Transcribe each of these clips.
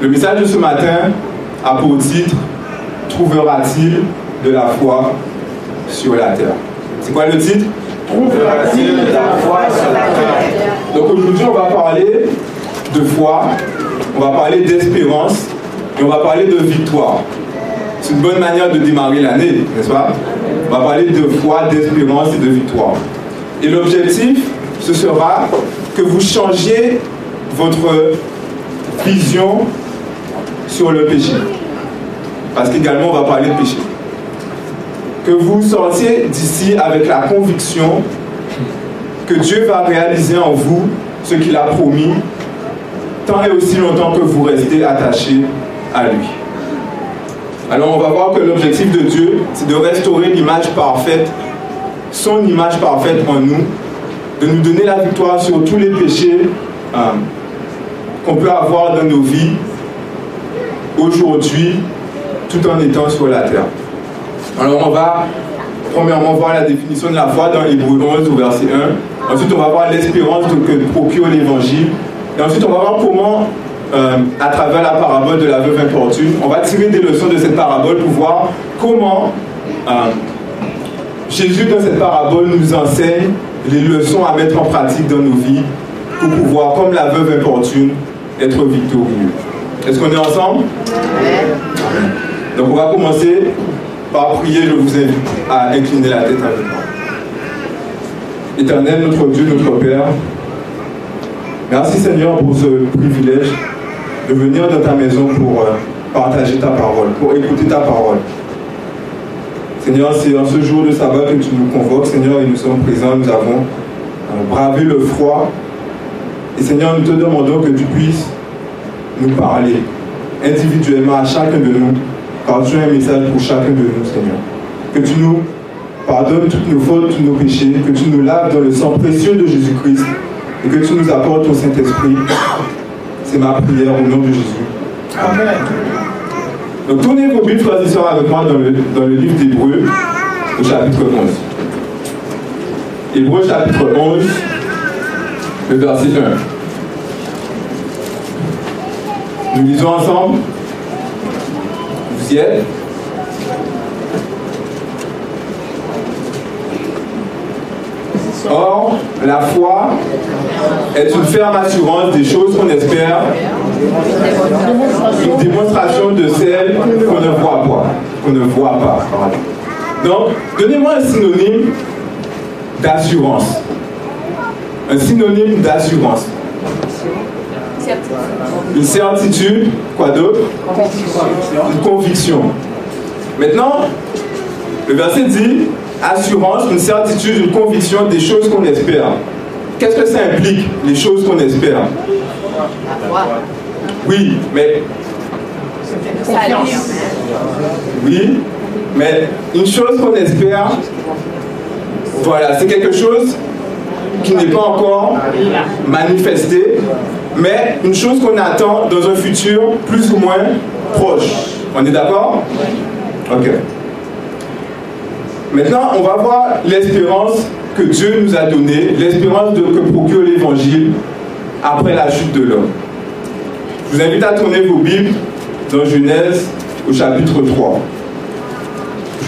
Le message de ce matin a pour titre Trouvera-t-il de la foi sur la terre? C'est quoi le titre? Trouvera-t-il de la foi sur la terre? Donc aujourd'hui, on va parler de foi, on va parler d'espérance et on va parler de victoire. C'est une bonne manière de démarrer l'année, n'est-ce pas? On va parler de foi, d'espérance et de victoire. Et l'objectif, ce sera que vous changiez votre vision sur le péché. Parce qu'également, on va parler de péché. Que vous sortiez d'ici avec la conviction que Dieu va réaliser en vous ce qu'il a promis, tant et aussi longtemps que vous restez attachés à lui. Alors on va voir que l'objectif de Dieu, c'est de restaurer l'image parfaite, son image parfaite en nous, de nous donner la victoire sur tous les péchés euh, qu'on peut avoir dans nos vies aujourd'hui, tout en étant sur la terre. Alors on va premièrement voir la définition de la foi dans Hébreu 11 au verset 1. Ensuite on va voir l'espérance que procure l'évangile. Et ensuite on va voir comment, euh, à travers la parabole de la veuve importune, on va tirer des leçons de cette parabole pour voir comment euh, Jésus dans cette parabole nous enseigne les leçons à mettre en pratique dans nos vies pour pouvoir, comme la veuve importune, être victorieux. Est-ce qu'on est ensemble Donc on va commencer par prier, je vous invite à incliner la tête avec moi. Éternel, notre Dieu, notre Père, merci Seigneur pour ce privilège de venir dans ta maison pour euh, partager ta parole, pour écouter ta parole. Seigneur, c'est en ce jour de sabbat que tu nous convoques, Seigneur, et nous sommes présents, nous avons bravé le froid. Et Seigneur, nous te demandons que tu puisses nous parler individuellement à chacun de nous, car tu as un message pour chacun de nous, Seigneur. Que tu nous pardonnes toutes nos fautes, tous nos péchés, que tu nous laves dans le sang précieux de Jésus-Christ et que tu nous apportes ton Saint-Esprit. C'est ma prière au nom de Jésus. Amen. Donc tournez vos Bibles, frères avec moi dans le, dans le livre d'Hébreu, au chapitre 11. Hébreu chapitre 11, le verset 1. Nous lisons ensemble. Vous y êtes? Or, la foi est une ferme assurance des choses qu'on espère, une démonstration de celles qu'on ne voit pas. Qu'on ne voit pas. Donc, donnez-moi un synonyme d'assurance. Un synonyme d'assurance. Une certitude, quoi d'autre Une conviction. Maintenant, le verset dit assurance, une certitude, une conviction des choses qu'on espère. Qu'est-ce que ça implique, les choses qu'on espère Oui, mais. Oui, mais une chose qu'on espère, voilà, c'est quelque chose qui n'est pas encore manifesté, mais une chose qu'on attend dans un futur plus ou moins proche. On est d'accord? Ok. Maintenant, on va voir l'espérance que Dieu nous a donnée, l'espérance que procure l'Évangile après la chute de l'homme. Je vous invite à tourner vos Bibles dans Genèse au chapitre 3.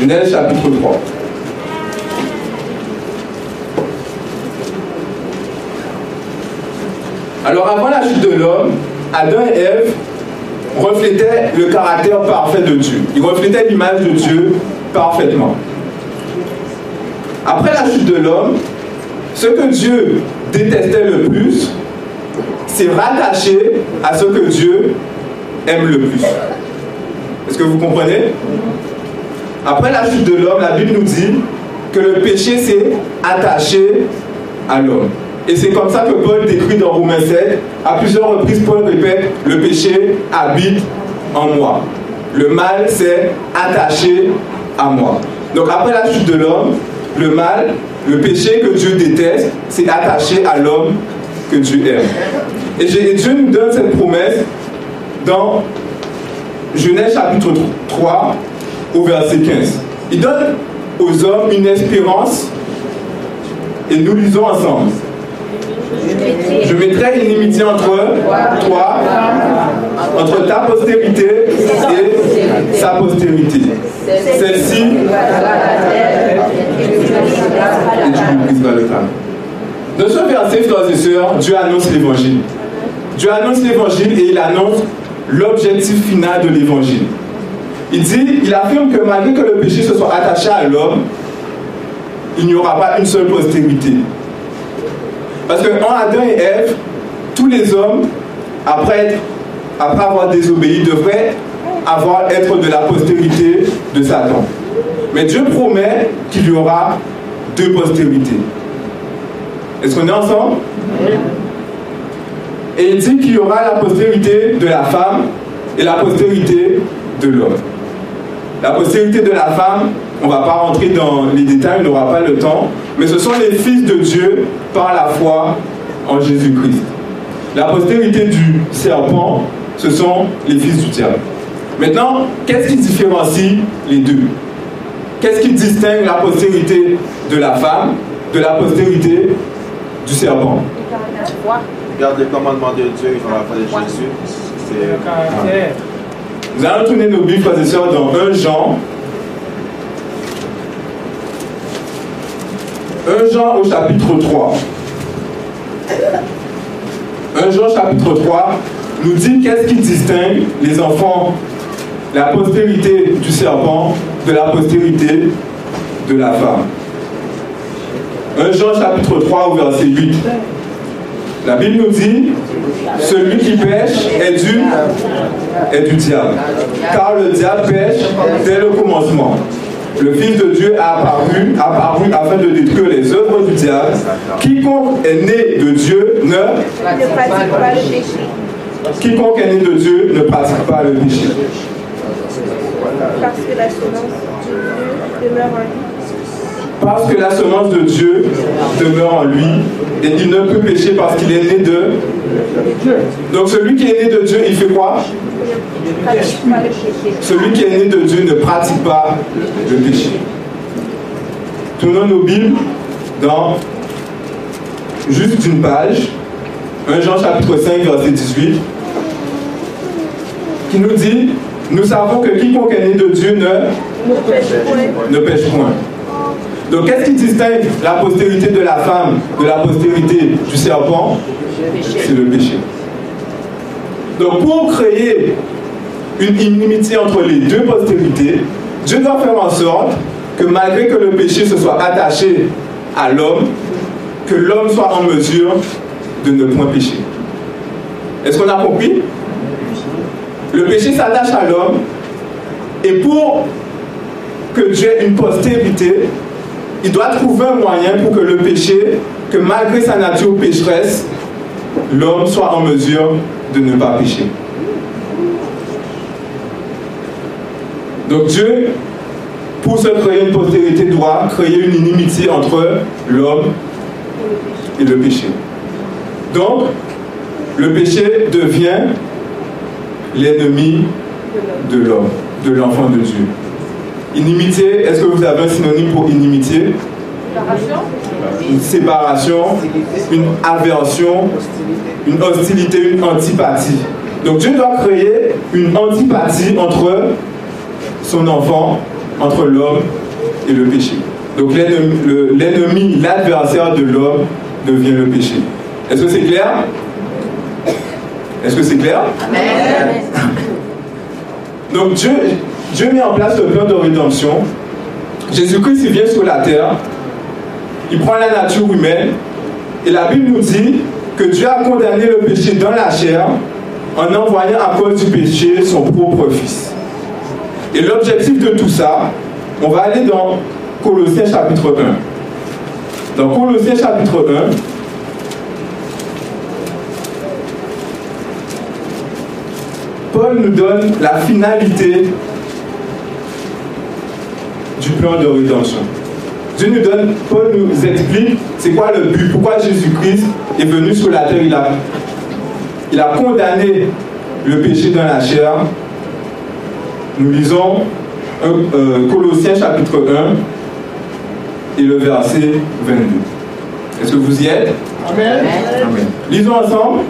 Genèse chapitre 3. Alors avant la chute de l'homme, Adam et Ève reflétaient le caractère parfait de Dieu. Ils reflétaient l'image de Dieu parfaitement. Après la chute de l'homme, ce que Dieu détestait le plus, c'est rattaché à ce que Dieu aime le plus. Est-ce que vous comprenez? Après la chute de l'homme, la Bible nous dit que le péché s'est attaché à l'homme. Et c'est comme ça que Paul décrit dans Romains 7, à plusieurs reprises, Paul répète, le péché habite en moi. Le mal s'est attaché à moi. Donc après la chute de l'homme, le mal, le péché que Dieu déteste, c'est attaché à l'homme que Dieu aime. Et Dieu nous donne cette promesse dans Genèse chapitre 3 au verset 15. Il donne aux hommes une espérance et nous lisons ensemble. Je mettrai une inimitié entre toi, entre ta postérité et sa postérité. Celle-ci, et tu briseras le crâne. Dans ce verset, frères et sœurs, Dieu annonce l'évangile. Dieu annonce l'évangile et il annonce l'objectif final de l'évangile. Il dit, il affirme que malgré que le péché se soit attaché à l'homme, il n'y aura pas une seule postérité. Parce que en Adam et Ève, tous les hommes, après, après avoir désobéi, devraient avoir, être de la postérité de Satan. Mais Dieu promet qu'il y aura deux postérités. Est-ce qu'on est ensemble? Et il dit qu'il y aura la postérité de la femme et la postérité de l'homme. La postérité de la femme, on ne va pas rentrer dans les détails, on n'aura pas le temps, mais ce sont les fils de Dieu par la foi en Jésus-Christ. La postérité du serpent, ce sont les fils du diable. Maintenant, qu'est-ce qui différencie les deux? Qu'est-ce qui distingue la postérité de la femme de la postérité du serpent? Regarde les commandements de Dieu, il faut la foi de Jésus. C'est Nous allons tourner nos Bibles, frères et sœurs, dans 1 Jean. 1 Jean au chapitre 3. 1 Jean chapitre 3 nous dit qu'est-ce qui distingue les enfants, la postérité du serpent de la postérité de la femme. 1 Jean chapitre 3 au verset 8. La Bible nous dit, celui qui pêche est du, est du diable. Car le diable pêche dès le commencement. Le Fils de Dieu a apparu, apparu afin de détruire les œuvres du diable. Quiconque est né de Dieu ne, ne pratique pas le péché. quiconque est né de Dieu ne pratique pas le péché. Parce que la semence de Dieu demeure en lui. Parce que la semence de Dieu demeure en lui et il ne peut pécher parce qu'il est né de. Donc celui qui est né de Dieu, il fait quoi? Celui qui est né de Dieu ne pratique pas le péché. Tournons nos Bibles dans juste une page, 1 Jean chapitre 5, verset 18, qui nous dit, nous savons que quiconque est né de Dieu ne, Ne pêche point. Donc qu'est-ce qui distingue la postérité de la femme de la postérité du serpent? C'est le péché. Donc pour créer une inimitié entre les deux postérités, Dieu doit faire en sorte que malgré que le péché se soit attaché à l'homme, que l'homme soit en mesure de ne point pécher. Est-ce qu'on a compris? Le péché s'attache à l'homme et pour que Dieu ait une postérité, il doit trouver un moyen pour que le péché, que malgré sa nature pécheresse, l'homme soit en mesure de ne pas pécher. Donc Dieu, pour se créer une postérité, doit créer une inimitié entre l'homme et le péché. Donc, le péché devient l'ennemi de l'homme, de l'enfant de Dieu. Inimitié, est-ce que vous avez un synonyme pour inimitié? Une séparation, une aversion, une hostilité, une antipathie. Donc Dieu doit créer une antipathie entre son enfant, entre l'homme et le péché. Donc l'ennemi, le- l'ennemi, l'adversaire de l'homme devient le péché. Est-ce que c'est clair? Est-ce que c'est clair? Donc Dieu, Dieu met en place le plan de rédemption. Jésus-Christ vient sur la terre. Il prend la nature humaine. Et la Bible nous dit que Dieu a condamné le péché dans la chair en envoyant à cause du péché son propre Fils. Et l'objectif de tout ça, on va aller dans Colossiens chapitre 1. Dans Colossiens chapitre 1, Paul nous donne la finalité du plan de rédemption. Dieu nous donne, Paul nous explique c'est quoi le but, pourquoi Jésus-Christ est venu sur la terre. Il a, il a condamné le péché dans la chair. Nous lisons euh, euh, Colossiens chapitre 1 et le verset 22. Est-ce que vous y êtes? Amen. Lisons ensemble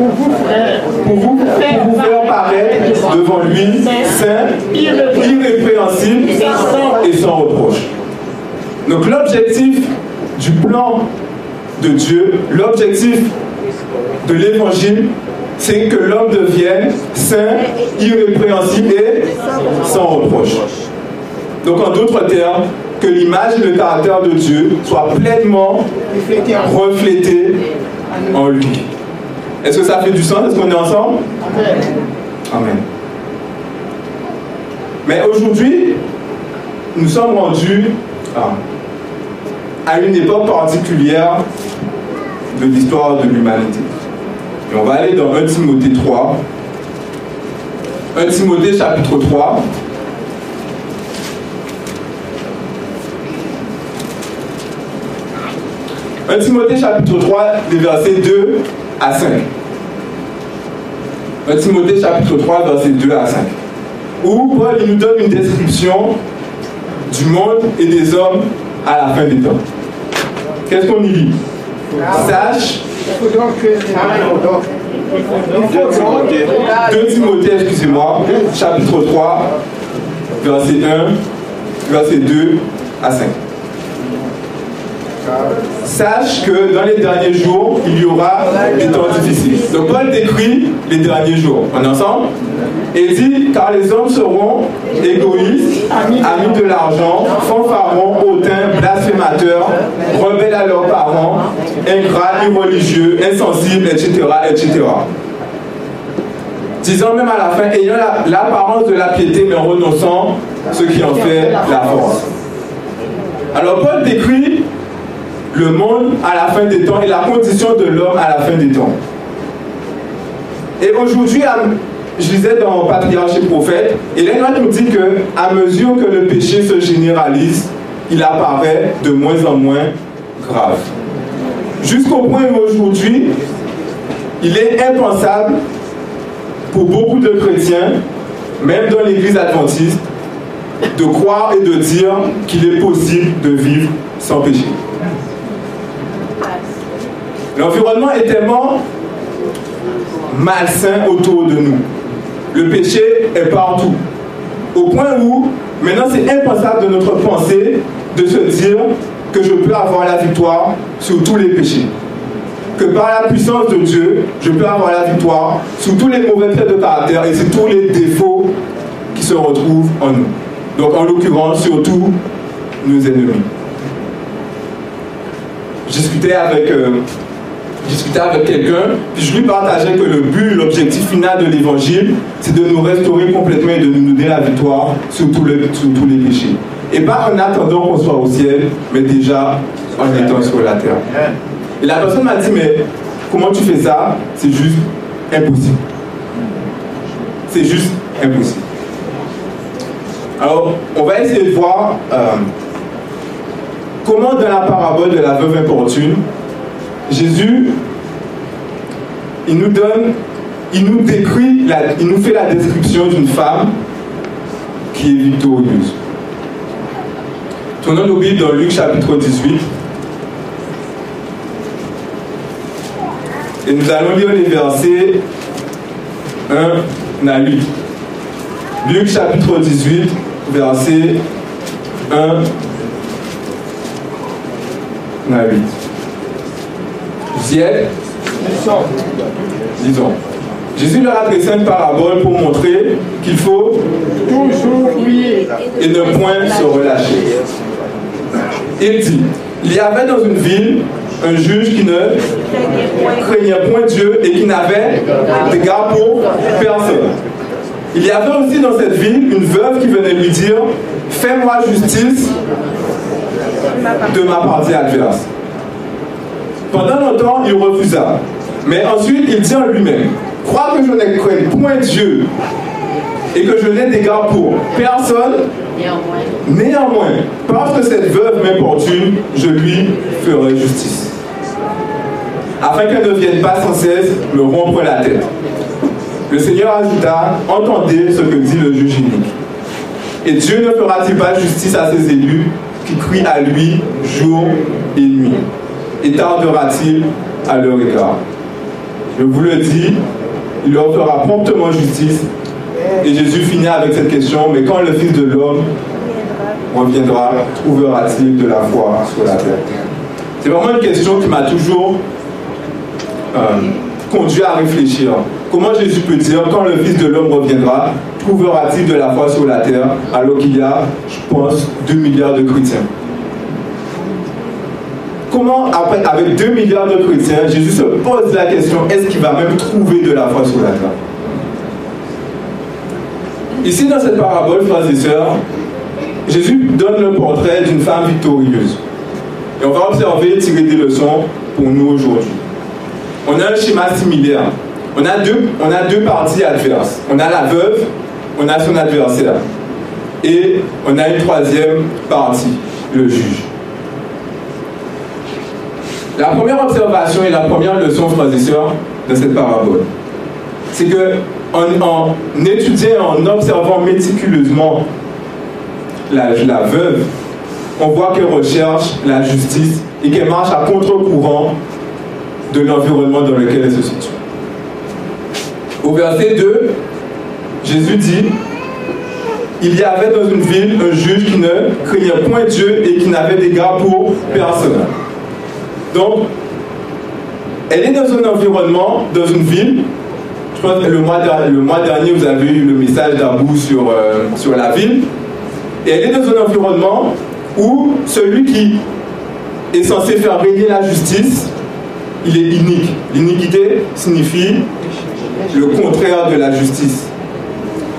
Pour vous, frères, pour vous, pour vous faire devant lui, saint, irrépréhensible et sans reproche. Donc l'objectif du plan de Dieu, l'objectif de l'évangile, c'est que l'homme devienne saint, irrépréhensible et sans reproche. Donc en d'autres termes, que l'image et le caractère de Dieu soient pleinement reflétés en lui. Est-ce que ça fait du sens? Est-ce qu'on est ensemble? Amen. Mais aujourd'hui, nous sommes rendus à une époque particulière de l'histoire de l'humanité. Et on va aller dans 1 Timothée 3. 1 Timothée chapitre 3. Un Timothée chapitre 3, les versets 2 à 5. 1 Timothée chapitre 3, versets 2 à 5. Où Paul il nous donne une description du monde et des hommes à la fin des temps. Qu'est-ce qu'on y lit? Sache. 2 Timothée, excusez-moi, chapitre 3, verset 1, verset 2 à 5. Sache que dans les derniers jours, il y aura des temps difficiles. Donc Paul décrit les derniers jours. On est ensemble? Et dit, car les hommes seront égoïstes, amis de l'argent, fanfarons, hautains, blasphémateurs, rebelles à leurs parents, ingrats, irreligieux, insensibles, etc., etc. Disant même à la fin, ayant l'apparence de la piété, mais renonçant ce qui en fait la force. Alors Paul décrit le monde à la fin des temps et la condition de l'homme à la fin des temps. Et aujourd'hui, je disais dans Patriarche et Prophète, et nous dit que à mesure que le péché se généralise, il apparaît de moins en moins grave. Jusqu'au point où aujourd'hui, il est impensable pour beaucoup de chrétiens, même dans l'église adventiste, de croire et de dire qu'il est possible de vivre sans péché. L'environnement est tellement malsain autour de nous. Le péché est partout. Au point où, maintenant, c'est impensable de notre pensée de se dire que je peux avoir la victoire sur tous les péchés. Que par la puissance de Dieu, je peux avoir la victoire sur tous les mauvais traits de caractère et sur tous les défauts qui se retrouvent en nous. Donc, en l'occurrence, surtout nos ennemis. Je discutais avec euh, discutais avec quelqu'un, puis je lui partageais que le but, l'objectif final de l'évangile, c'est de nous restaurer complètement et de nous donner la victoire sur, tous les, péchés. Et pas en attendant qu'on soit au ciel, mais déjà en étant sur la terre. Et la personne m'a dit, mais comment tu fais ça? C'est juste impossible. C'est juste impossible. Alors, on va essayer de voir euh, comment dans la parabole de la veuve importune, Jésus, il nous donne, il nous décrit, il nous fait la description d'une femme qui est victorieuse. Tournons nos Bibles dans Luc chapitre 18. Et nous allons lire les versets 1 à 8. Luc chapitre 18, verset 1 à 8. Disons. Jésus leur a adressé une parabole pour montrer qu'il faut toujours prier et ne point se relâcher. Il dit, il y avait dans une ville un juge qui ne craignait point Dieu et qui n'avait d'égard pour personne. Il y avait aussi dans cette ville une veuve qui venait lui dire, fais-moi justice de ma partie adverse. Pendant longtemps, il refusa. Mais ensuite, il dit en lui-même, crois que je n'ai point Dieu et que je n'ai d'égard pour personne, néanmoins, parce que cette veuve m'importune, je lui ferai justice. Afin qu'elle ne vienne pas sans cesse me rompre la tête. Le Seigneur ajouta, entendez ce que dit le juge unique. Et Dieu ne fera-t-il pas justice à ses élus qui crient à lui jour et nuit? Et tardera-t-il à leur égard? Je vous le dis, il leur fera promptement justice Et Jésus finit avec cette question, mais quand le Fils de l'homme reviendra, trouvera-t-il de la foi sur la terre? C'est vraiment une question qui m'a toujours euh, conduit à réfléchir. Comment Jésus peut dire, quand le Fils de l'homme reviendra, trouvera-t-il de la foi sur la terre alors qu'il y a, je pense, 2 milliards de chrétiens? Comment, avec 2 milliards de chrétiens, Jésus se pose la question, est-ce qu'il va même trouver de la foi sur la terre Ici, dans cette parabole, frères et sœurs, Jésus donne le portrait d'une femme victorieuse. Et on va observer, tirer des leçons pour nous aujourd'hui. On a un schéma similaire. On a, deux, on a deux parties adverses. On a la veuve, on a son adversaire. Et on a une troisième partie, le juge. La première observation et la première leçon, frères et sœurs, de cette parabole, c'est que en, étudiant, en observant méticuleusement la, veuve, on voit qu'elle recherche la justice et qu'elle marche à contre-courant de l'environnement dans lequel elle se situe. Au verset 2, Jésus dit, il y avait dans une ville un juge qui ne craignait point Dieu et qui n'avait d'égard pour personne. Donc, elle est dans un environnement, dans une ville. Je pense que le mois, dernier, vous avez eu le message d'Abou sur, euh, sur la ville. Et elle est dans un environnement où celui qui est censé faire régner la justice, il est inique. L'iniquité signifie le contraire de la justice.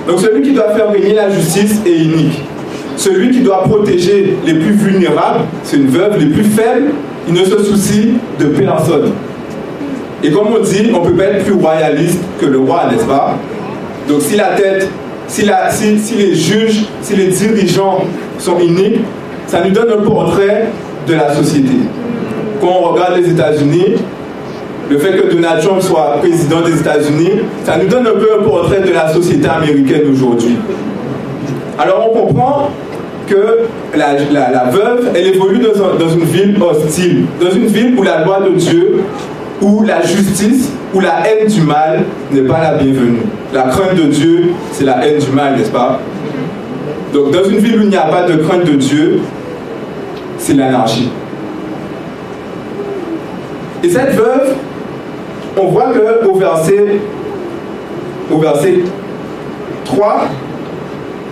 Donc celui qui doit faire régner la justice est inique. Celui qui doit protéger les plus vulnérables, c'est une veuve, les plus faibles, il ne se soucie de personne. Et comme on dit, on ne peut pas être plus royaliste que le roi, n'est-ce pas? Donc si la tête, si, la, si, si les juges, si les dirigeants sont iniques, ça nous donne un portrait de la société. Quand on regarde les États-Unis, le fait que Donald Trump soit président des États-Unis, ça nous donne un peu un portrait de la société américaine aujourd'hui. Alors on comprend que la, veuve, elle évolue dans, dans, une ville hostile, dans une ville où la loi de Dieu, où la justice, où la haine du mal n'est pas la bienvenue. La crainte de Dieu, c'est la haine du mal, n'est-ce pas? Donc dans une ville où il n'y a pas de crainte de Dieu, c'est l'anarchie. Et cette veuve, on voit que au verset, au verset 3,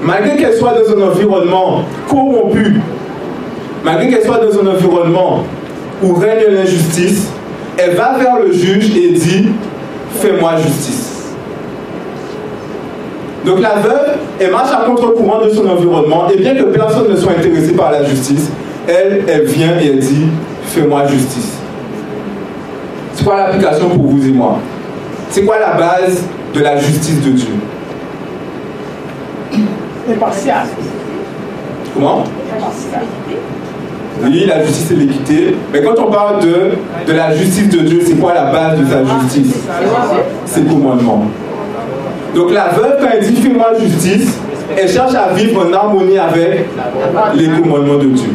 malgré qu'elle soit dans un environnement corrompu, malgré qu'elle soit dans un environnement où règne l'injustice, elle va vers le juge et dit Fais-moi justice. Donc la veuve, elle marche à contre-courant de son environnement, et bien que personne ne soit intéressé par la justice, elle, elle vient et elle dit Fais-moi justice. C'est quoi l'application pour vous et moi? C'est quoi la base de la justice de Dieu? Impartial. Comment? Oui, la justice et l'équité. Mais quand on parle de, de la justice de Dieu, c'est quoi la base de sa justice? C'est le commandement. Donc la veuve, quand elle dit fais-moi justice, elle cherche à vivre en harmonie avec les commandements de Dieu.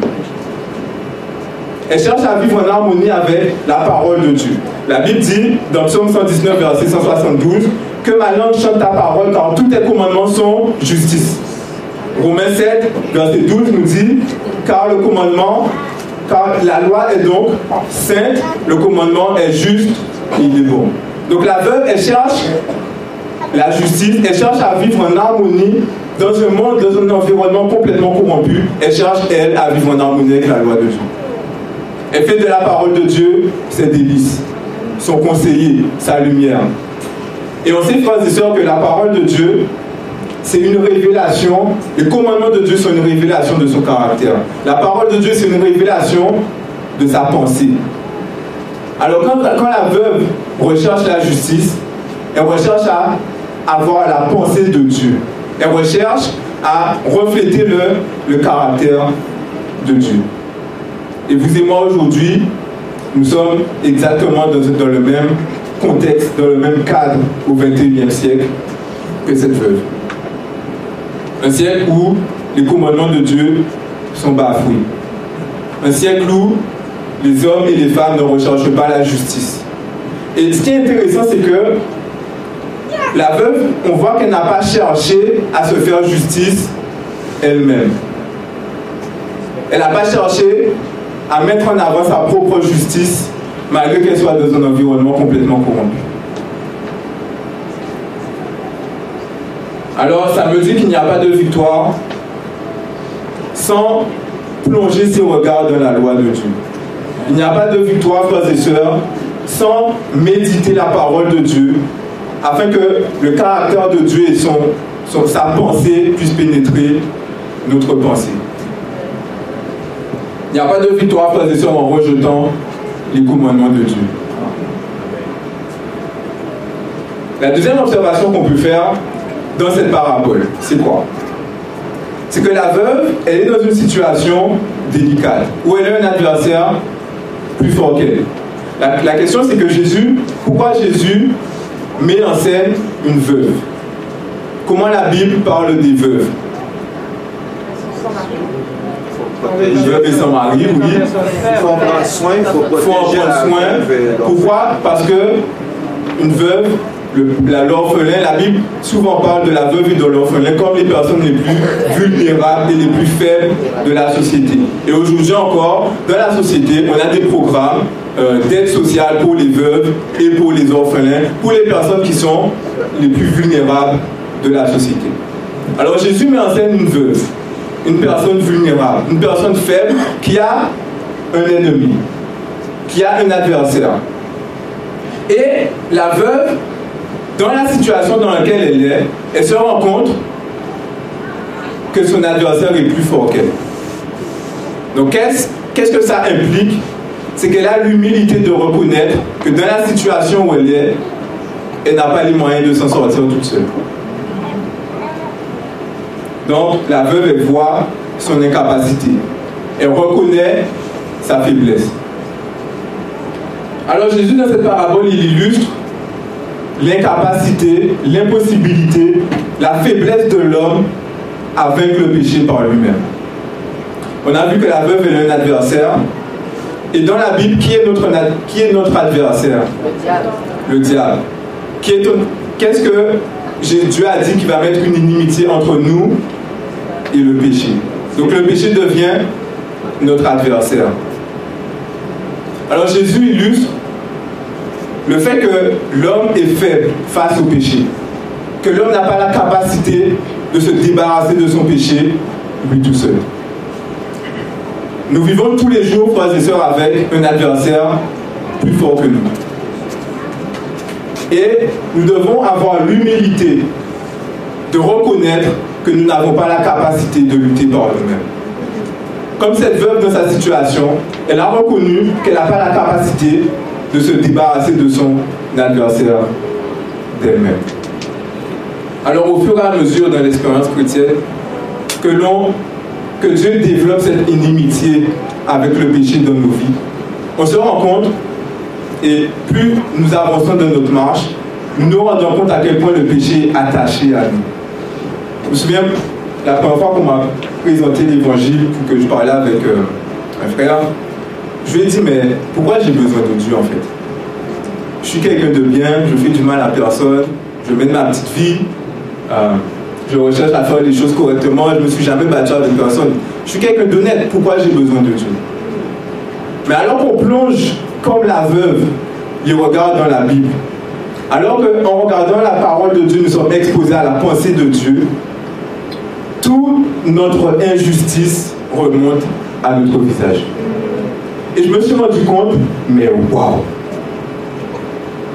Elle cherche à vivre en harmonie avec la parole de Dieu. La Bible dit, dans Psaume 119, verset 172, que ma langue chante ta parole, car tous tes commandements sont justice. Romains 7, verset 12 nous dit, car le commandement, car la loi est donc sainte, le commandement est juste, il est bon. Donc la veuve, elle cherche la justice, elle cherche à vivre en harmonie dans un monde, dans un environnement complètement corrompu. Elle cherche, elle, à vivre en harmonie avec la loi de Dieu. Elle fait de la parole de Dieu ses délices, son conseiller, sa lumière. Et on sait, frères et sœurs, que la parole de Dieu, c'est une révélation. Les commandements de Dieu sont une révélation de son caractère. La parole de Dieu, c'est une révélation de sa pensée. Alors quand, la veuve recherche la justice, elle recherche à avoir la pensée de Dieu. Elle recherche à refléter le, le caractère de Dieu. Et vous et moi aujourd'hui, nous sommes exactement dans, dans, le même contexte, dans le même cadre au XXIe siècle que cette veuve. Un siècle où les commandements de Dieu sont bafoués. Un siècle où les hommes et les femmes ne recherchent pas la justice. Et ce qui est intéressant, c'est que La veuve, on voit qu'elle n'a pas cherché à se faire justice elle-même. Elle n'a pas cherché à mettre en avant sa propre justice malgré qu'elle soit dans un environnement complètement corrompu. Alors ça me dit qu'il n'y a pas de victoire sans plonger ses regards dans la loi de Dieu. Il n'y a pas de victoire, frères et sœurs, sans méditer la parole de Dieu, afin que le caractère de Dieu et sa pensée puissent pénétrer notre pensée. Il n'y a pas de victoire, frères et sœurs, en rejetant les commandements de Dieu. La deuxième observation qu'on peut faire dans cette parabole, c'est quoi? C'est que la veuve, elle est dans une situation délicate, où elle a un adversaire plus fort qu'elle. La, la question, c'est que Jésus, pourquoi Jésus met en scène une veuve? Comment la Bible parle des veuves? Une veuve et son mari, oui. Il faut en prendre soin, il faut faut en prendre soin. Pourquoi? Parce que une veuve, l'orphelin, la Bible souvent parle de la veuve et de l'orphelin comme les personnes les plus vulnérables et les plus faibles de la société. Et aujourd'hui encore, dans la société, on a des programmes euh, d'aide sociale pour les veuves et pour les orphelins, pour les personnes qui sont les plus vulnérables de la société. Alors Jésus met en scène une veuve, une personne vulnérable, une personne faible qui a un ennemi, qui a un adversaire. Et la veuve, dans la situation dans laquelle elle est, elle se rend compte que son adversaire est plus fort qu'elle. Donc qu'est-ce que ça implique? C'est qu'elle a l'humilité de reconnaître que dans la situation où elle est, elle n'a pas les moyens de s'en sortir toute seule. Donc la veuve, voit son incapacité. Elle reconnaît sa faiblesse. Alors Jésus, dans cette parabole, il illustre l'incapacité, l'impossibilité, la faiblesse de l'homme vaincre le péché par lui-même. On a vu que la veuve est un adversaire. Et dans la Bible, qui est notre, qui est notre adversaire? Le diable. Qui est ton- Qu'est-ce que Dieu a dit qu'il va mettre une inimitié entre nous et le péché? Donc le péché devient notre adversaire. Alors Jésus illustre le fait que l'homme est faible face au péché, que l'homme n'a pas la capacité de se débarrasser de son péché lui tout seul. Nous vivons tous les jours, frères et sœurs, avec un adversaire plus fort que nous. Et nous devons avoir l'humilité de reconnaître que nous n'avons pas la capacité de lutter par nous-mêmes. Comme cette veuve dans sa situation, elle a reconnu qu'elle n'a pas la capacité de se débarrasser de son adversaire d'elle-même. Alors au fur et à mesure dans l'expérience chrétienne, que Dieu développe cette inimitié avec le péché dans nos vies, on se rend compte, et plus nous avançons dans notre marche, nous nous rendons compte à quel point le péché est attaché à nous. Je me souviens, la première fois qu'on m'a présenté l'évangile, que je parlais avec euh, un frère, je lui ai dit, mais pourquoi j'ai besoin de Dieu en fait? Je suis quelqu'un de bien, je fais du mal à personne, je mène ma petite vie, euh, je recherche à faire les choses correctement, je ne me suis jamais battu avec personne. Je suis quelqu'un d'honnête, pourquoi j'ai besoin de Dieu? Mais alors qu'on plonge comme la veuve les regards dans la Bible, alors qu'en regardant la parole de Dieu, nous sommes exposés à la pensée de Dieu, toute notre injustice remonte à notre visage. Et je me suis rendu compte, mais waouh!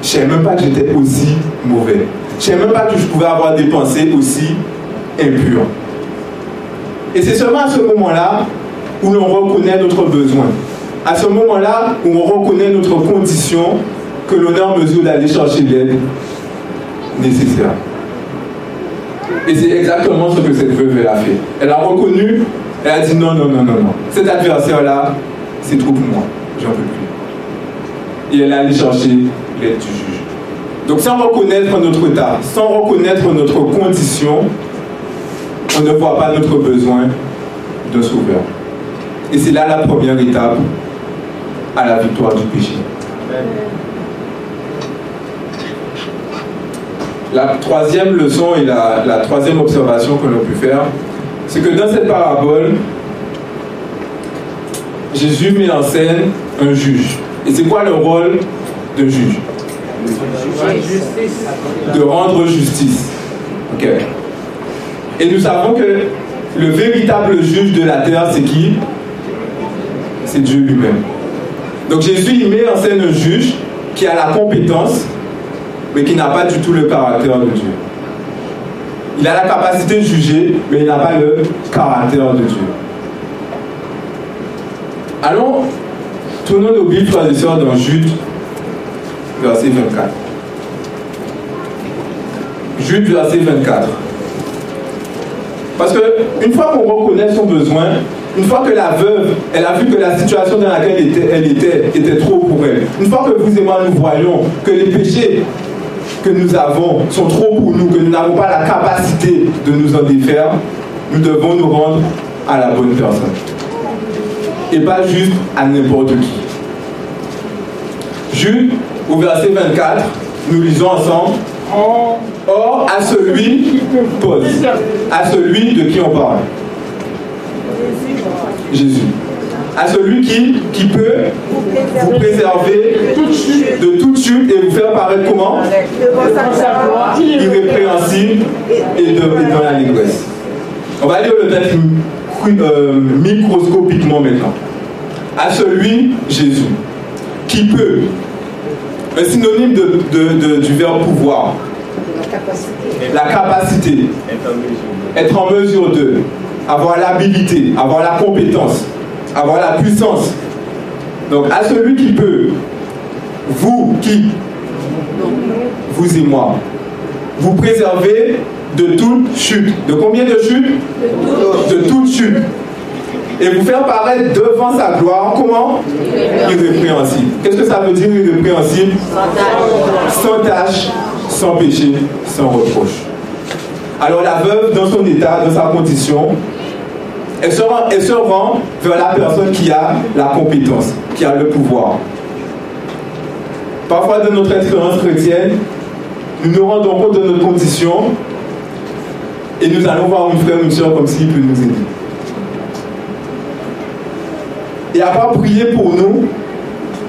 Je ne savais même pas que j'étais aussi mauvais. Je ne savais même pas que je pouvais avoir des pensées aussi impures. Et c'est seulement à ce moment-là où l'on reconnaît notre besoin. À ce moment-là où on reconnaît notre condition, que l'on est en mesure d'aller chercher l'aide nécessaire. Et c'est exactement ce que cette veuve a fait. Elle a reconnu, elle a dit non, non, non, non, non. Cet adversaire-là, c'est trop pour moi. J'en peux plus. Et elle est allée chercher l'aide du juge. Donc sans reconnaître notre état, sans reconnaître notre condition, on ne voit pas notre besoin de sauveur. Et c'est là la première étape à la victoire du péché. la troisième leçon et la, la troisième observation que l'on peut faire, c'est que dans cette parabole, Jésus met en scène un juge. Et c'est quoi le rôle d'un juge? De rendre justice. Ok. Et nous savons que le véritable juge de la terre, c'est qui? C'est Dieu lui-même. Donc Jésus, il met en scène un juge qui a la compétence, mais qui n'a pas du tout le caractère de Dieu. Il a la capacité de juger, mais il n'a pas le caractère de Dieu. Allons, tournons nos Bibles, frères et sœurs, dans Jude, verset 24. Jude, verset 24. Parce que une fois qu'on reconnaît son besoin, une fois que la veuve, elle a vu que la situation dans laquelle elle était, elle était, était trop pour elle, une fois que vous et moi nous voyons que les péchés que nous avons sont trop pour nous, que nous n'avons pas la capacité de nous en défaire, nous devons nous rendre à la bonne personne. Et pas juste à n'importe qui. Jude, au verset 24, nous lisons ensemble. Or, à celui, pause, à celui de qui on parle. Jésus. À celui qui, qui peut vous préserver de toute chute et vous faire paraître comment? Irrépréhensible et, de, et dans l'allégresse. On va lire le texte euh, microscopiquement maintenant. À celui, Jésus, qui peut, un synonyme du verbe pouvoir, la capacité, être en mesure de, avoir l'habilité, avoir la compétence, avoir la puissance. Donc à celui qui peut, vous qui, vous et moi, vous préserver de toute chute. De combien de chutes De toute chute. Et vous faire paraître devant sa gloire, comment Irrépréhensible. Qu'est-ce que ça veut dire irrépréhensible Sans tâche, sans péché, sans reproche. Alors la veuve, dans son état, dans sa condition, elle se, rend, elle se vers la personne qui a la compétence, qui a le pouvoir. Parfois, dans notre expérience chrétienne, nous nous rendons compte de notre condition et nous allons voir une frère ou une soeur comme s'il peut nous aider. Et à part prier pour nous,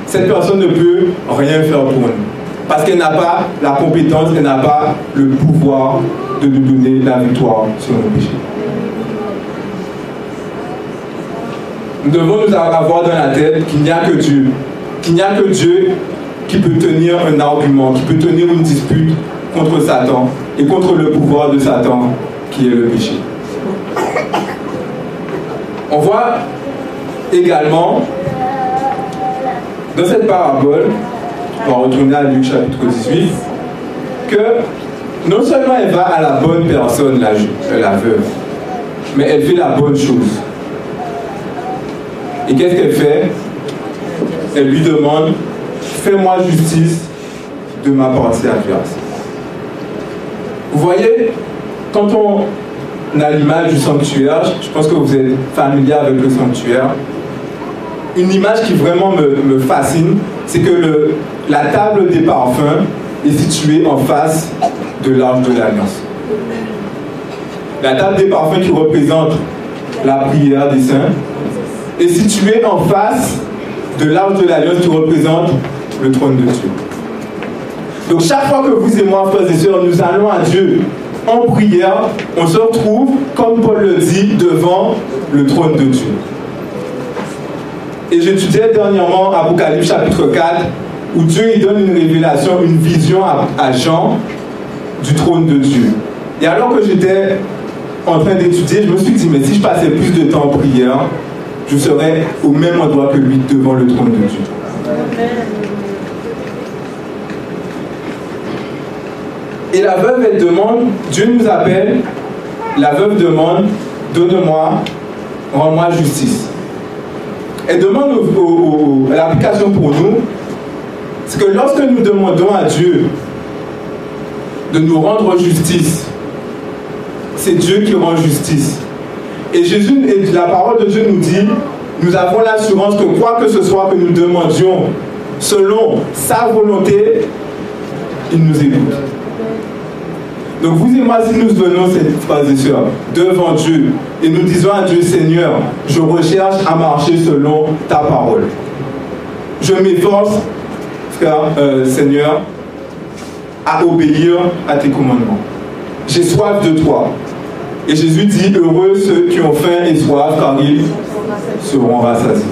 cette personne ne peut rien faire pour nous. Parce qu'elle n'a pas la compétence, elle n'a pas le pouvoir de nous donner la victoire sur nos péchés. Nous devons nous avoir dans la tête qu'il n'y a que Dieu. Qu'il n'y a que Dieu qui peut tenir un argument, qui peut tenir une dispute contre Satan et contre le pouvoir de Satan qui est le péché. On voit également dans cette parabole, on va retourner à Luc chapitre 18, que non seulement elle va à la bonne personne, la, euh, la veuve, mais elle fait la bonne chose. Et qu'est-ce qu'elle fait? Elle lui demande, fais-moi justice de ma partie adverse. Vous voyez, quand on a l'image du sanctuaire, je pense que vous êtes familier avec le sanctuaire, une image qui vraiment me, fascine, c'est que la table des parfums est située en face de l'arche de l'alliance. La table des parfums qui représente la prière des saints est située en face de l'arche de l'alliance qui représente le trône de Dieu. Donc chaque fois que vous et moi, frères et sœurs, nous allons à Dieu en prière, on se retrouve, comme Paul le dit, devant le trône de Dieu. Et j'étudiais dernièrement Apocalypse chapitre 4, où Dieu il donne une révélation, une vision à, Jean du trône de Dieu. Et alors que j'étais en train d'étudier, je me suis dit, mais si je passais plus de temps en prière, je serais au même endroit que lui, devant le trône de Dieu. Et la veuve, elle demande, Dieu nous appelle, la veuve demande, donne-moi, rends-moi justice. Elle demande à l'application pour nous, c'est que lorsque nous demandons à Dieu de nous rendre justice, c'est Dieu qui rend justice. Et Jésus, et la parole de Dieu nous dit, nous avons l'assurance que quoi que ce soit que nous demandions selon sa volonté, il nous écoute. Donc vous et moi, si nous venons, et sœurs, devant Dieu et nous disons à Dieu, Seigneur, je recherche à marcher selon ta parole. Je m'efforce, frère, euh, Seigneur, à obéir à tes commandements. J'ai soif de toi. Et Jésus dit, heureux ceux qui ont faim et soif, car ils seront rassasiés.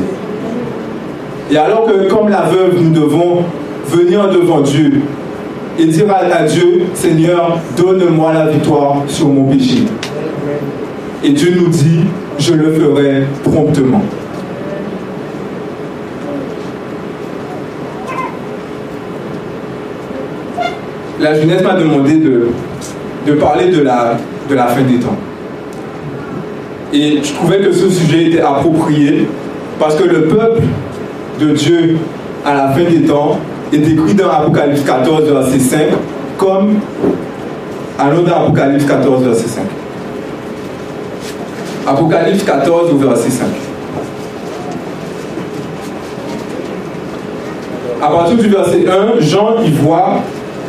Et alors que, comme la veuve, nous devons venir devant Dieu et dire à, Dieu, Seigneur, donne-moi la victoire sur mon péché. Et Dieu nous dit, je le ferai promptement. La jeunesse m'a demandé de, de parler de la, de la fin des temps. Et je trouvais que ce sujet était approprié parce que le peuple de Dieu à la fin des temps est décrit dans Apocalypse 14, verset 5, comme un autre Apocalypse 14, verset 5. Apocalypse 14, verset 5. À partir du verset 1, Jean y voit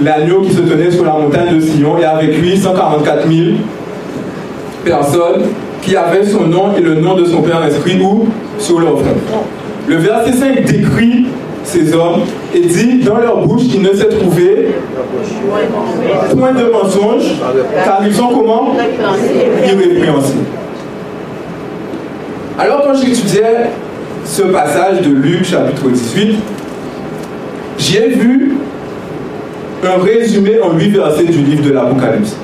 l'agneau qui se tenait sur la montagne de Sion et avec lui 144 000 personnes qui avaient son nom et le nom de son Père inscrit où Sur leur front. Le verset 5 décrit ces hommes et dit dans leur bouche il ne s'est trouvé point de mensonge car ils sont comment Irrépréhensibles. Alors quand j'étudiais ce passage de Luc chapitre 18, j'ai vu un résumé en huit versets du livre de l'Apocalypse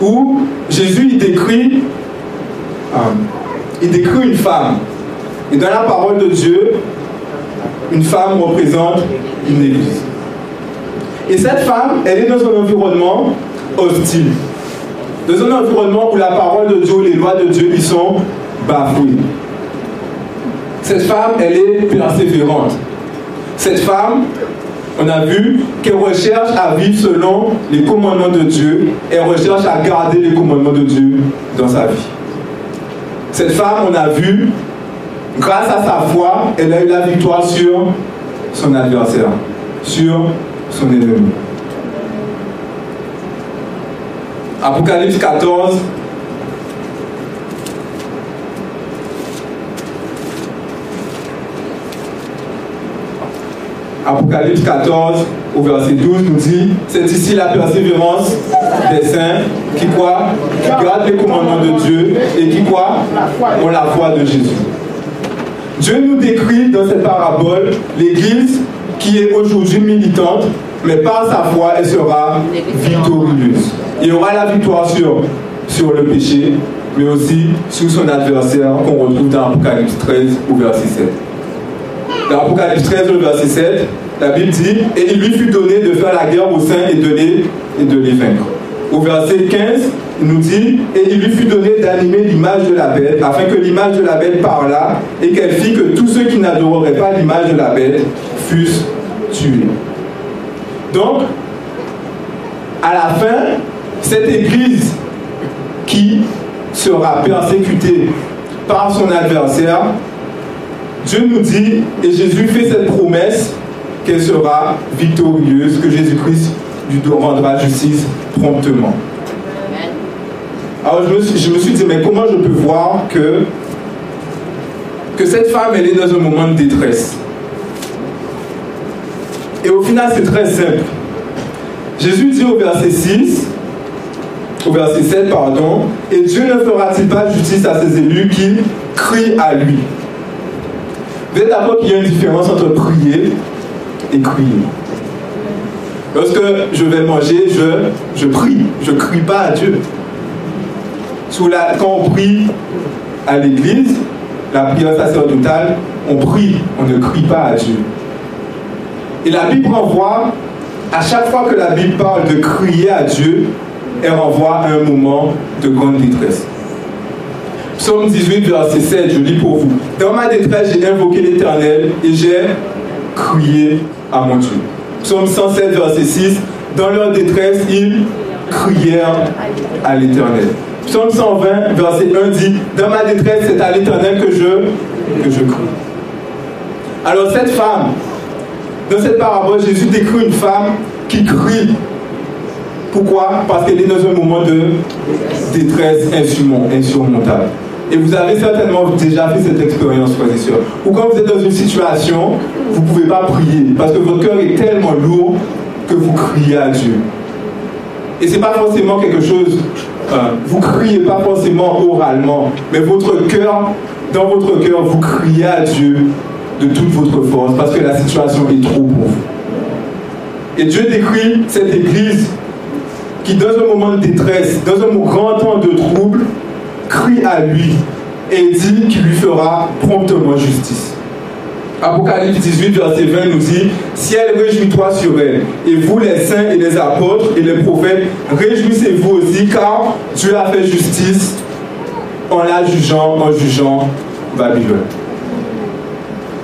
où Jésus il décrit, euh, il décrit une femme et dans la parole de Dieu, une femme représente une église. Et cette femme, elle est dans un environnement hostile. Dans un environnement où la parole de Dieu, les lois de Dieu, ils sont bafouées. Cette femme, elle est persévérante. Cette femme, on a vu qu'elle recherche à vivre selon les commandements de Dieu. Elle recherche à garder les commandements de Dieu dans sa vie. Cette femme, on a vu grâce à sa foi, elle a eu la victoire sur son adversaire, sur son ennemi. Apocalypse 14. Apocalypse 14 au verset 12 nous dit, c'est ici la persévérance des saints qui quoi Qui gardent les commandements de Dieu et qui quoi Ont la foi de Jésus. Dieu nous décrit dans cette parabole l'Église qui est aujourd'hui militante, mais par sa foi, elle sera victorieuse. Il y aura la victoire sur, sur le péché, mais aussi sur son adversaire qu'on retrouve dans Apocalypse 13 au verset 7. Dans Apocalypse 13 au verset 7, la Bible dit, et il lui fut donné de faire la guerre aux saints et de les, et de les vaincre au verset 15, il nous dit Et il lui fut donné d'animer l'image de la bête, afin que l'image de la bête parlât, et qu'elle fit que tous ceux qui n'adoreraient pas l'image de la bête fussent tués. Donc, à la fin, cette église qui sera persécutée par son adversaire, Dieu nous dit, et Jésus fait cette promesse, qu'elle sera victorieuse, que Jésus-Christ lui rendra justice promptement. Alors je me, suis, je me suis dit, mais comment je peux voir que, que cette femme, elle est dans un moment de détresse? Et au final, c'est très simple. Jésus dit au verset 6, au verset 7, pardon, et Dieu ne fera-t-il pas justice à ses élus qui crient à lui? Vous êtes d'accord qu'il y a une différence entre prier et crier? Lorsque je vais manger, je, je prie. Je ne crie pas à Dieu. Sous la, quand on prie à l'église, la prière sacerdotale, on prie, on ne crie pas à Dieu. Et la Bible renvoie, à chaque fois que la Bible parle de crier à Dieu, elle renvoie à un moment de grande détresse. Psaume 18, verset 7, je lis pour vous. Dans ma détresse, j'ai invoqué l'Éternel et j'ai crié à mon Dieu. Psaume 107, verset 6. Dans leur détresse, ils crièrent à l'Éternel. Psaume 120, verset 1 dit Dans ma détresse, c'est à l'Éternel que je, que je crie. Alors, cette femme, dans cette parabole, Jésus décrit une femme qui crie Pourquoi? Parce qu'elle est dans un moment de détresse insurmontable. Et vous avez certainement déjà fait cette expérience, frères et sœurs. Ou quand vous êtes dans une situation, vous ne pouvez pas prier parce que votre cœur est tellement lourd que vous criez à Dieu. Et ce n'est pas forcément quelque chose, vous criez pas forcément oralement, mais votre cœur, dans votre cœur, vous criez à Dieu de toute votre force parce que la situation est trop pour vous. Et Dieu décrit cette église qui, dans un moment de détresse, dans un grand temps de trouble, crie à lui et dit qu'il lui fera promptement justice. Apocalypse 18, verset 20 nous dit Ciel, réjouis-toi sur elle, et vous les saints et les apôtres et les prophètes, réjouissez-vous aussi, car Dieu a fait justice en la jugeant, en jugeant Babylone.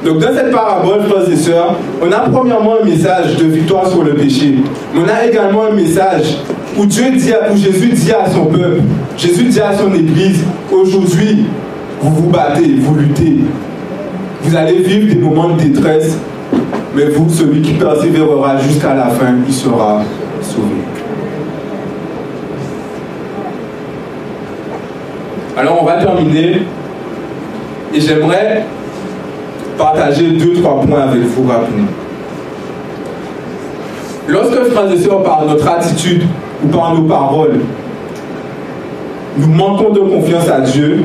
Donc dans cette parabole, frères et sœurs, on a premièrement un message de victoire sur le péché. Mais on a également un message où Dieu dit, où Jésus dit à son peuple, Jésus dit à son Église, aujourd'hui, vous vous battez, vous luttez. Vous allez vivre des moments de détresse, mais vous, celui qui persévérera jusqu'à la fin, il sera sauvé. Alors on va terminer et j'aimerais partager deux, trois points avec vous rapidement. Lorsque, frères et sœurs, par notre attitude ou par nos paroles, nous manquons de confiance à Dieu,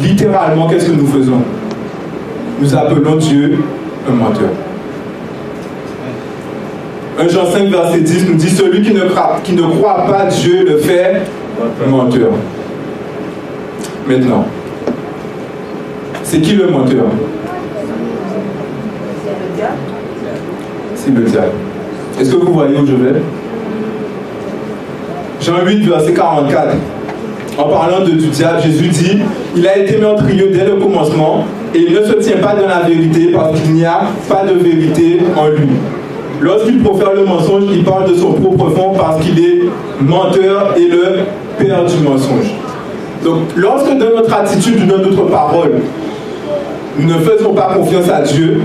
littéralement, qu'est-ce que nous faisons? Nous appelons Dieu un menteur. 1 Jean 5, verset 10 nous dit Celui qui ne, croit, qui ne croit pas Dieu le fait menteur. Maintenant, c'est qui le menteur? C'est le diable. Est-ce que vous voyez où je vais? Jean 8, verset 44. En parlant de, du diable, Jésus dit Il a été meurtrier dès le commencement et il ne se tient pas dans la vérité parce qu'il n'y a pas de vérité en lui. Lorsqu'il profère le mensonge, il parle de son propre fond parce qu'il est menteur et le père du mensonge. Donc, lorsque dans notre attitude dans notre parole, nous ne faisons pas confiance à Dieu,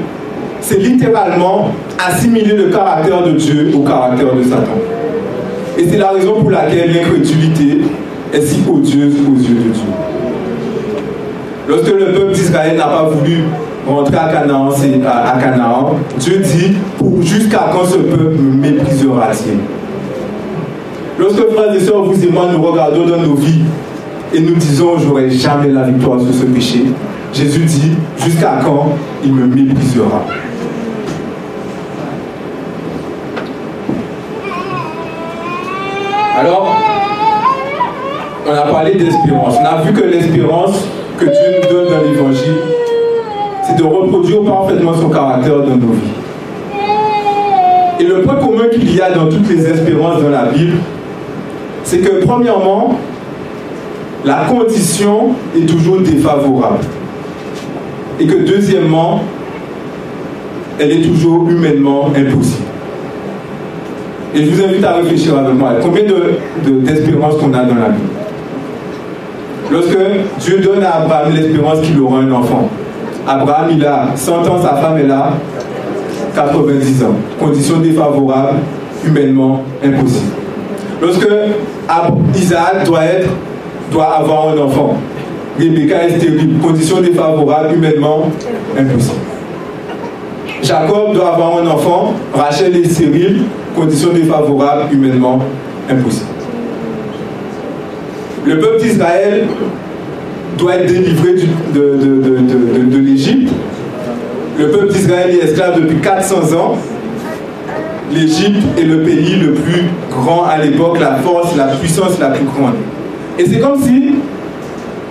c'est littéralement assimiler le caractère de Dieu au caractère de Satan. Et c'est la raison pour laquelle l'incrédulité est si odieuse aux yeux de Dieu. Lorsque le peuple d'Israël n'a pas voulu rentrer à Canaan, Dieu dit jusqu'à quand ce peuple me méprisera-t-il Lorsque frères et sœurs, vous et moi, nous regardons dans nos vies et nous disons j'aurai jamais la victoire sur ce péché, Jésus dit jusqu'à quand il me méprisera? Alors, on a parlé d'espérance. On a vu que l'espérance que Dieu nous donne dans l'évangile, c'est de reproduire parfaitement son caractère dans nos vies. Et le point commun qu'il y a dans toutes les espérances dans la Bible, c'est que premièrement, la condition est toujours défavorable. Et que deuxièmement, elle est toujours humainement impossible. Et je vous invite à réfléchir avec moi. Combien d'espérance de, qu'on a dans la vie Lorsque Dieu donne à Abraham l'espérance qu'il aura un enfant, Abraham, il a 100 ans, sa femme, elle a 90 ans. Condition défavorable, humainement impossible. Lorsque Isaac doit, être, doit avoir un enfant, Rebecca est stérile. Condition défavorable, humainement impossible. Jacob doit avoir un enfant, Rachel est stérile, conditions défavorables, humainement impossible. Le peuple d'Israël doit être délivré de, l'Égypte. Le peuple d'Israël est esclave depuis 400 ans. L'Égypte est le pays le plus grand à l'époque, la force, la puissance la plus grande. Et c'est comme si,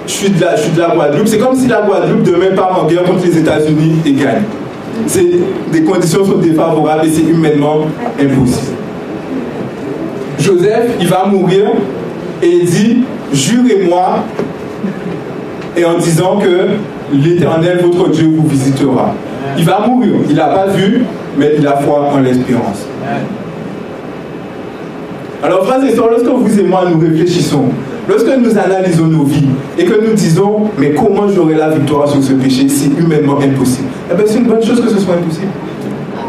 je suis de la, Guadeloupe, c'est comme si la Guadeloupe demain part en guerre contre les États-Unis et gagne des conditions sont défavorables et c'est humainement impossible. Joseph, il va mourir et il dit, jurez-moi, et en disant que l'Éternel, votre Dieu, vous visitera. Il va mourir, il n'a pas vu, mais il a foi en l'espérance. Alors, frères et sœurs, lorsque vous et moi nous réfléchissons, lorsque nous analysons nos vies et que nous disons, mais comment j'aurai la victoire sur ce péché C'est humainement impossible, eh bien, c'est une bonne chose que ce soit impossible.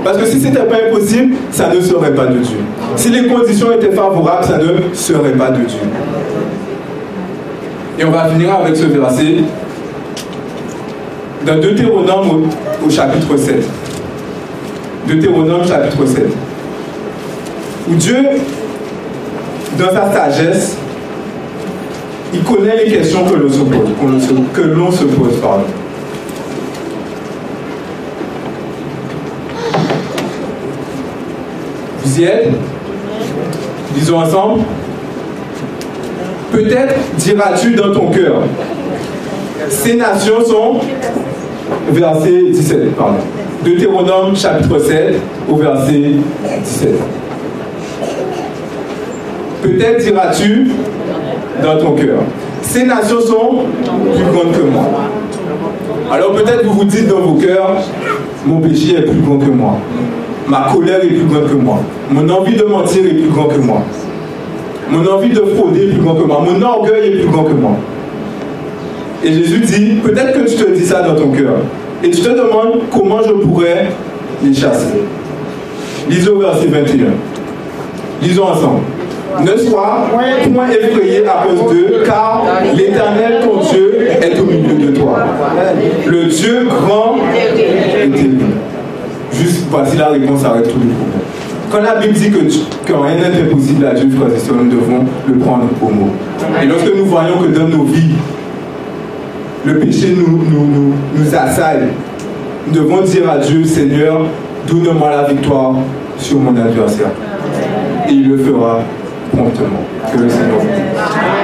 Parce que si ce n'était pas impossible, ça ne serait pas de Dieu. Si les conditions étaient favorables, ça ne serait pas de Dieu. Et on va finir avec ce verset dans Deutéronome au, chapitre 7. Deutéronome chapitre 7. Où Dieu, dans sa sagesse, il connaît les questions que l'on se pose, que l'on se pose, pardon. Disons ensemble. Peut-être diras-tu dans ton cœur, ces nations sont, verset 17, pardon. Deutéronome chapitre 7 au verset 17. Peut-être diras-tu dans ton cœur, ces nations sont plus grandes que moi. Alors peut-être vous vous dites dans vos cœurs, mon péché est plus grand que moi. Ma colère est plus grande que moi. Mon envie de mentir est plus grand que moi. Mon envie de frauder est plus grand que moi. Mon orgueil est plus grand que moi. Et Jésus dit, peut-être que tu te dis ça dans ton cœur. Et tu te demandes comment je pourrais les chasser. Lisons verset 21. Lisons ensemble. Ne sois point effrayé à cause d'eux, car l'Éternel, ton Dieu, est au milieu de toi. Le Dieu grand et terrible. Juste voici la réponse arrête tous les problèmes. Quand la Bible dit que, rien n'est impossible à Dieu, frères nous devons le prendre au mot. Et lorsque nous voyons que dans nos vies, le péché nous, nous, nous, nous assaille, nous devons dire à Dieu, Seigneur, donne-moi la victoire sur mon adversaire. Et il le fera promptement. Que le Seigneur vous